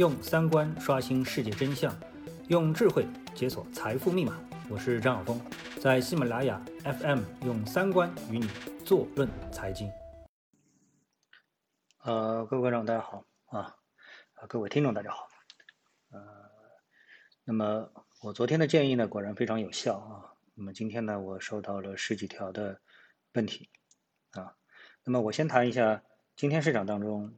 用三观刷新世界真相，用智慧解锁财富密码。我是张晓峰，在喜马拉雅 FM 用三观与你坐论财经。呃，各位观众大家好啊，各位听众大家好。呃，那么我昨天的建议呢，果然非常有效啊。那么今天呢，我收到了十几条的问题啊。那么我先谈一下今天市场当中。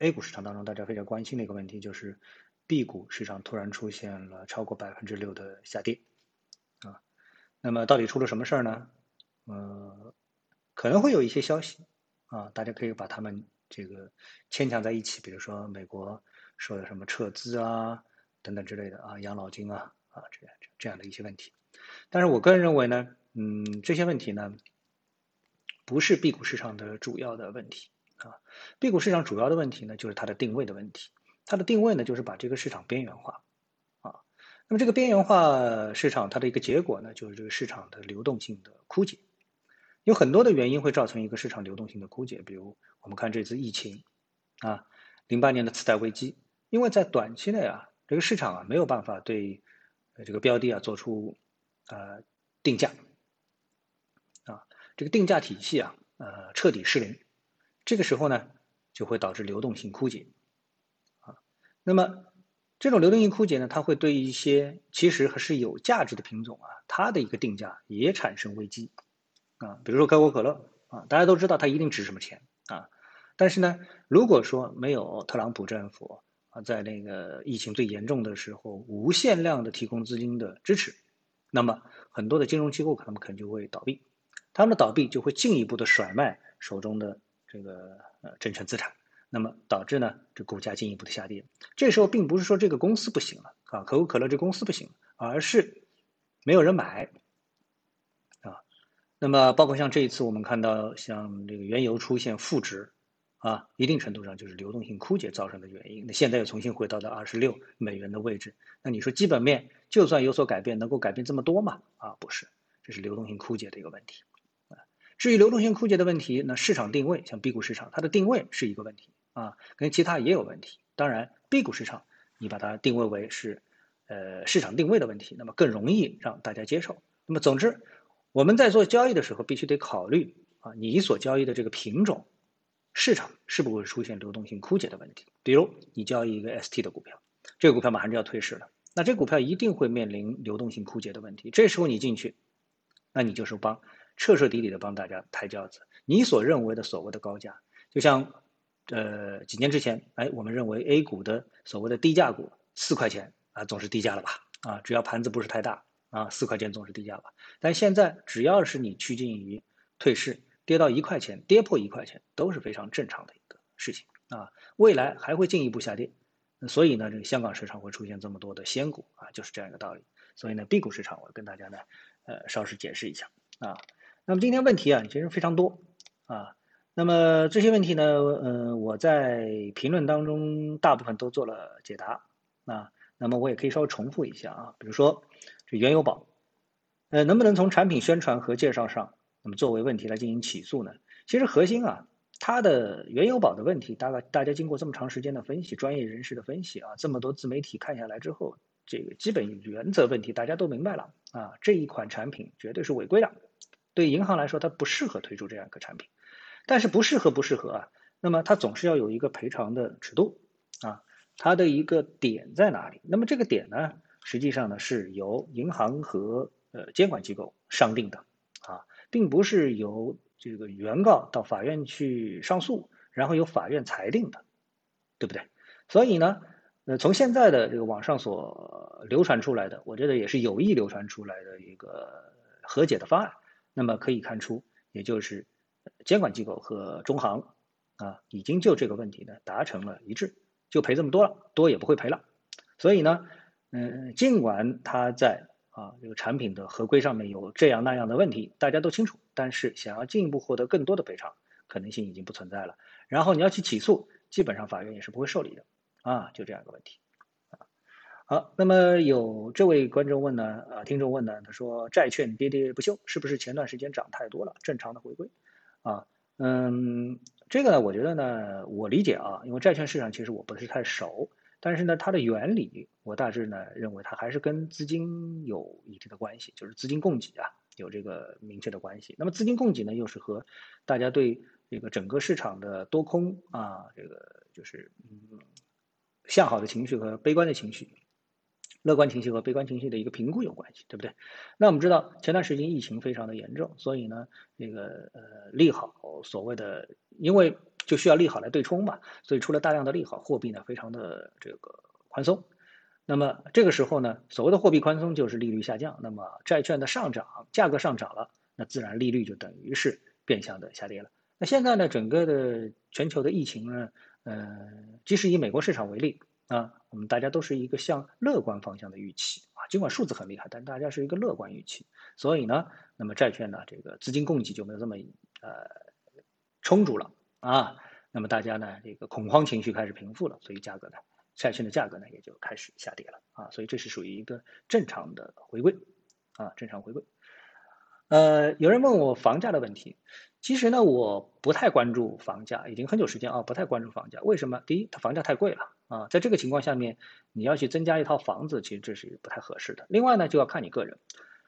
A 股市场当中，大家非常关心的一个问题就是 B 股市场突然出现了超过百分之六的下跌，啊，那么到底出了什么事儿呢？呃，可能会有一些消息，啊，大家可以把它们这个牵强在一起，比如说美国说的什么撤资啊等等之类的啊，养老金啊啊这样这样的一些问题。但是我个人认为呢，嗯，这些问题呢，不是 B 股市场的主要的问题。啊，B 股市场主要的问题呢，就是它的定位的问题。它的定位呢，就是把这个市场边缘化。啊，那么这个边缘化市场，它的一个结果呢，就是这个市场的流动性的枯竭。有很多的原因会造成一个市场流动性的枯竭，比如我们看这次疫情，啊，零八年的次贷危机，因为在短期内啊，这个市场啊没有办法对这个标的啊做出呃定价，啊，这个定价体系啊呃彻底失灵。这个时候呢，就会导致流动性枯竭，啊，那么这种流动性枯竭呢，它会对一些其实还是有价值的品种啊，它的一个定价也产生危机，啊，比如说可口可乐啊，大家都知道它一定值什么钱啊，但是呢，如果说没有特朗普政府啊，在那个疫情最严重的时候无限量的提供资金的支持，那么很多的金融机构可能可能就会倒闭，他们的倒闭就会进一步的甩卖手中的。这个呃证券资产，那么导致呢这股价进一步的下跌。这时候并不是说这个公司不行了啊，可口可乐这公司不行，而是没有人买啊。那么包括像这一次我们看到像这个原油出现负值啊，一定程度上就是流动性枯竭造成的原因。那现在又重新回到了二十六美元的位置，那你说基本面就算有所改变，能够改变这么多吗？啊，不是，这是流动性枯竭的一个问题。至于流动性枯竭的问题，那市场定位像 B 股市场，它的定位是一个问题啊，跟其他也有问题。当然，B 股市场你把它定位为是，呃，市场定位的问题，那么更容易让大家接受。那么，总之，我们在做交易的时候，必须得考虑啊，你所交易的这个品种，市场是不会出现流动性枯竭的问题？比如你交易一个 ST 的股票，这个股票马上就要退市了，那这股票一定会面临流动性枯竭的问题。这时候你进去，那你就是帮。彻彻底底的帮大家抬轿子，你所认为的所谓的高价，就像，呃，几年之前，哎，我们认为 A 股的所谓的低价股四块钱啊，总是低价了吧？啊，只要盘子不是太大啊，四块钱总是低价吧？但现在只要是你趋近于退市，跌到一块钱，跌破一块钱，都是非常正常的一个事情啊。未来还会进一步下跌，所以呢，这个香港市场会出现这么多的仙股啊，就是这样一个道理。所以呢，B 股市场我跟大家呢，呃，稍事解释一下啊。那么今天问题啊，其实非常多啊。那么这些问题呢，呃，我在评论当中大部分都做了解答啊。那么我也可以稍微重复一下啊。比如说这原油宝，呃，能不能从产品宣传和介绍上，那么作为问题来进行起诉呢？其实核心啊，它的原油宝的问题，大概大家经过这么长时间的分析，专业人士的分析啊，这么多自媒体看下来之后，这个基本原则问题大家都明白了啊。这一款产品绝对是违规的。对银行来说，它不适合推出这样一个产品，但是不适合不适合啊？那么它总是要有一个赔偿的尺度啊，它的一个点在哪里？那么这个点呢，实际上呢是由银行和呃监管机构商定的啊，并不是由这个原告到法院去上诉，然后由法院裁定的，对不对？所以呢，呃，从现在的这个网上所流传出来的，我觉得也是有意流传出来的一个和解的方案。那么可以看出，也就是监管机构和中行啊，已经就这个问题呢达成了一致，就赔这么多了，多也不会赔了。所以呢，嗯，尽管它在啊这个产品的合规上面有这样那样的问题，大家都清楚，但是想要进一步获得更多的赔偿，可能性已经不存在了。然后你要去起诉，基本上法院也是不会受理的啊，就这样一个问题。好，那么有这位观众问呢，啊，听众问呢，他说债券跌跌不休，是不是前段时间涨太多了，正常的回归？啊，嗯，这个呢，我觉得呢，我理解啊，因为债券市场其实我不是太熟，但是呢，它的原理我大致呢认为它还是跟资金有一定的关系，就是资金供给啊有这个明确的关系。那么资金供给呢，又是和大家对这个整个市场的多空啊，这个就是嗯向好的情绪和悲观的情绪。乐观情绪和悲观情绪的一个评估有关系，对不对？那我们知道前段时间疫情非常的严重，所以呢，这个呃利好所谓的，因为就需要利好来对冲嘛，所以出了大量的利好，货币呢非常的这个宽松。那么这个时候呢，所谓的货币宽松就是利率下降，那么债券的上涨，价格上涨了，那自然利率就等于是变相的下跌了。那现在呢，整个的全球的疫情呢，呃，即使以美国市场为例。啊，我们大家都是一个向乐观方向的预期啊，尽管数字很厉害，但大家是一个乐观预期，所以呢，那么债券呢，这个资金供给就没有这么呃充足了啊，那么大家呢，这个恐慌情绪开始平复了，所以价格呢，债券的价格呢也就开始下跌了啊，所以这是属于一个正常的回归啊，正常回归。呃，有人问我房价的问题。其实呢，我不太关注房价，已经很久时间啊，不太关注房价。为什么？第一，它房价太贵了啊，在这个情况下面，你要去增加一套房子，其实这是不太合适的。另外呢，就要看你个人。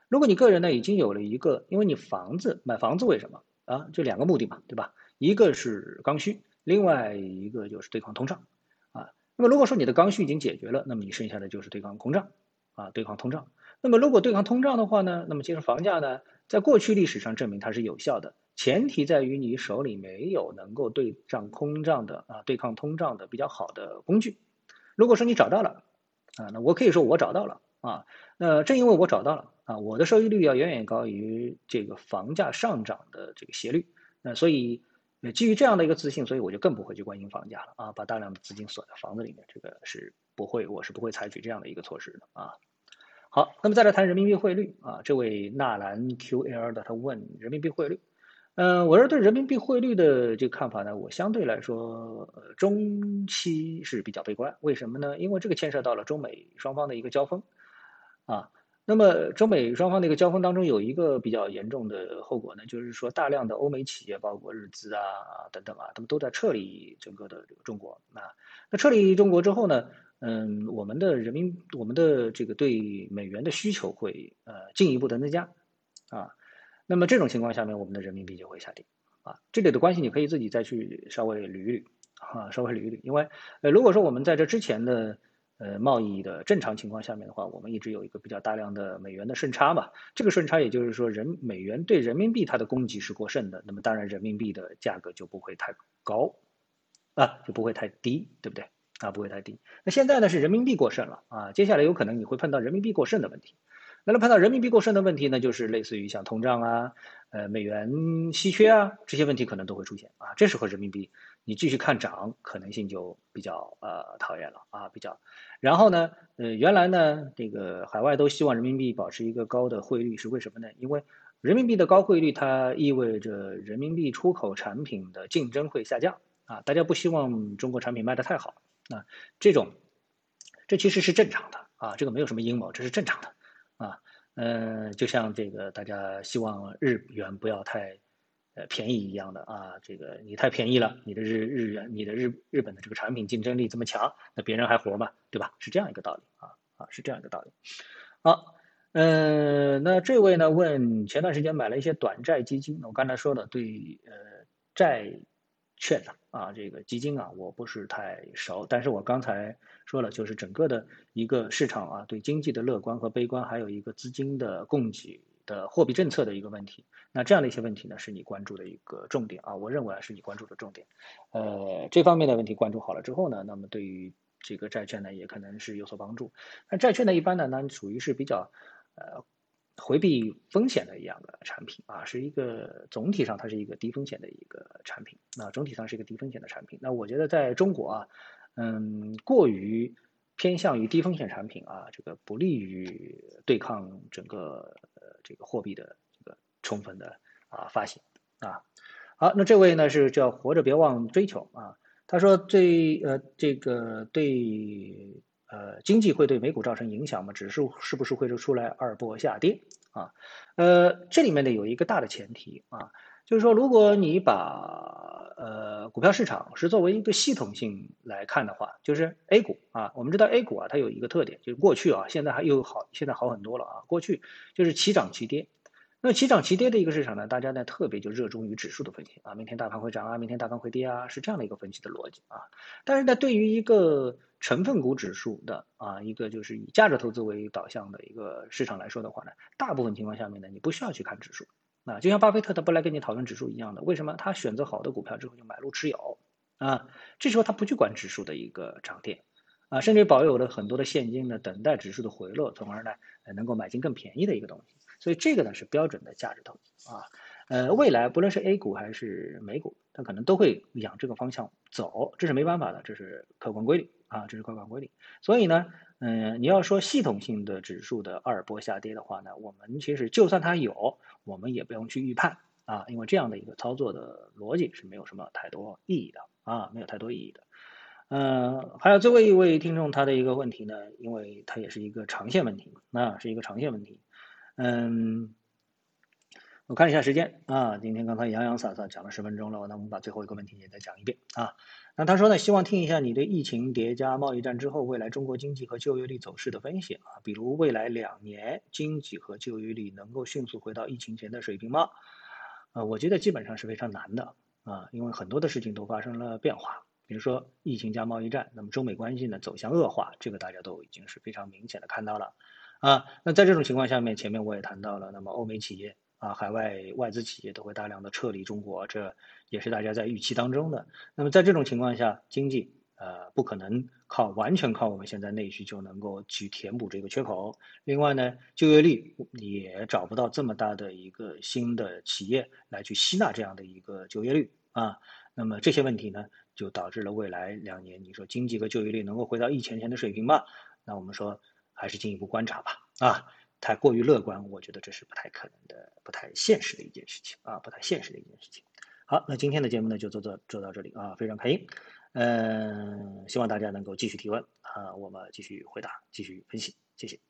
如果你个人呢已经有了一个，因为你房子买房子为什么啊？就两个目的嘛，对吧？一个是刚需，另外一个就是对抗通胀啊。那么如果说你的刚需已经解决了，那么你剩下的就是对抗通胀啊，对抗通胀。那么如果对抗通胀的话呢，那么其实房价呢，在过去历史上证明它是有效的。前提在于你手里没有能够对抗通胀的啊，对抗通胀的比较好的工具。如果说你找到了啊，那我可以说我找到了啊。那正因为我找到了啊，我的收益率要远远高于这个房价上涨的这个斜率。那所以基于这样的一个自信，所以我就更不会去关心房价了啊，把大量的资金锁在房子里面，这个是不会，我是不会采取这样的一个措施的啊。好，那么再来谈人民币汇率啊，这位纳兰 QL 的他问人民币汇率。嗯，我是对人民币汇率的这个看法呢，我相对来说，呃，中期是比较悲观。为什么呢？因为这个牵涉到了中美双方的一个交锋，啊，那么中美双方的一个交锋当中，有一个比较严重的后果呢，就是说大量的欧美企业，包括日资啊等等啊，他们都在撤离整个的这个中国。啊，那撤离中国之后呢，嗯，我们的人民，我们的这个对美元的需求会呃进一步的增加，啊。那么这种情况下面，我们的人民币就会下跌，啊，这里的关系你可以自己再去稍微捋一捋，啊，稍微捋一捋，因为，呃，如果说我们在这之前的，呃，贸易的正常情况下面的话，我们一直有一个比较大量的美元的顺差嘛，这个顺差也就是说人美元对人民币它的供给是过剩的，那么当然人民币的价格就不会太高，啊，就不会太低，对不对？啊，不会太低。那现在呢是人民币过剩了，啊，接下来有可能你会碰到人民币过剩的问题。那么碰到人民币过剩的问题呢，就是类似于像通胀啊、呃美元稀缺啊这些问题可能都会出现啊。这时候人民币你继续看涨可能性就比较呃讨厌了啊，比较。然后呢，呃原来呢这个海外都希望人民币保持一个高的汇率是为什么呢？因为人民币的高汇率它意味着人民币出口产品的竞争会下降啊，大家不希望中国产品卖得太好啊。这种这其实是正常的啊，这个没有什么阴谋，这是正常的。啊，呃，就像这个大家希望日元不要太，呃，便宜一样的啊，这个你太便宜了，你的日日元，你的日日本的这个产品竞争力这么强，那别人还活吗？对吧？是这样一个道理啊啊，是这样一个道理。好，嗯，那这位呢问，前段时间买了一些短债基金，我刚才说的对，呃，债。券的啊，这个基金啊，我不是太熟，但是我刚才说了，就是整个的一个市场啊，对经济的乐观和悲观，还有一个资金的供给的货币政策的一个问题。那这样的一些问题呢，是你关注的一个重点啊，我认为是你关注的重点。呃，这方面的问题关注好了之后呢，那么对于这个债券呢，也可能是有所帮助。那债券呢，一般呢，那属于是比较呃。回避风险的一样的产品啊，是一个总体上它是一个低风险的一个产品，那总体上是一个低风险的产品。那我觉得在中国啊，嗯，过于偏向于低风险产品啊，这个不利于对抗整个呃这个货币的这个充分的啊发行啊。好，那这位呢是叫活着别忘追求啊，他说最呃这个对。呃，经济会对美股造成影响吗？指数是不是会出来二波下跌啊？呃，这里面呢有一个大的前提啊，就是说，如果你把呃股票市场是作为一个系统性来看的话，就是 A 股啊，我们知道 A 股啊，它有一个特点，就是过去啊，现在还又好，现在好很多了啊。过去就是齐涨齐跌，那齐涨齐跌的一个市场呢，大家呢特别就热衷于指数的分析啊，明天大盘会涨啊，明天大盘会跌啊，是这样的一个分析的逻辑啊。但是呢，对于一个成分股指数的啊，一个就是以价值投资为导向的一个市场来说的话呢，大部分情况下面呢，你不需要去看指数。啊，就像巴菲特他不来跟你讨论指数一样的，为什么他选择好的股票之后就买入持有啊？这时候他不去管指数的一个涨跌啊，甚至保有了很多的现金呢，等待指数的回落，从而呢能够买进更便宜的一个东西。所以这个呢是标准的价值投资啊。呃，未来不论是 A 股还是美股，它可能都会往这个方向走，这是没办法的，这是客观规律啊，这是客观规律。所以呢。嗯，你要说系统性的指数的二波下跌的话呢，我们其实就算它有，我们也不用去预判啊，因为这样的一个操作的逻辑是没有什么太多意义的啊，没有太多意义的。嗯，还有最后一位听众他的一个问题呢，因为他也是一个长线问题，那是一个长线问题。嗯，我看一下时间啊，今天刚才洋洋洒洒讲了十分钟了，那我们把最后一个问题也再讲一遍啊。那他说呢，希望听一下你对疫情叠加贸易战之后未来中国经济和就业率走势的分析啊，比如未来两年经济和就业率能够迅速回到疫情前的水平吗？呃，我觉得基本上是非常难的啊，因为很多的事情都发生了变化，比如说疫情加贸易战，那么中美关系呢走向恶化，这个大家都已经是非常明显的看到了啊。那在这种情况下面，前面我也谈到了，那么欧美企业。啊，海外外资企业都会大量的撤离中国，这也是大家在预期当中的。那么在这种情况下，经济呃不可能靠完全靠我们现在内需就能够去填补这个缺口。另外呢，就业率也找不到这么大的一个新的企业来去吸纳这样的一个就业率啊。那么这些问题呢，就导致了未来两年，你说经济和就业率能够回到疫情前的水平吗？那我们说还是进一步观察吧。啊。太过于乐观，我觉得这是不太可能的、不太现实的一件事情啊，不太现实的一件事情。好，那今天的节目呢就做做做到这里啊，非常开心。嗯，希望大家能够继续提问啊，我们继续回答、继续分析，谢谢。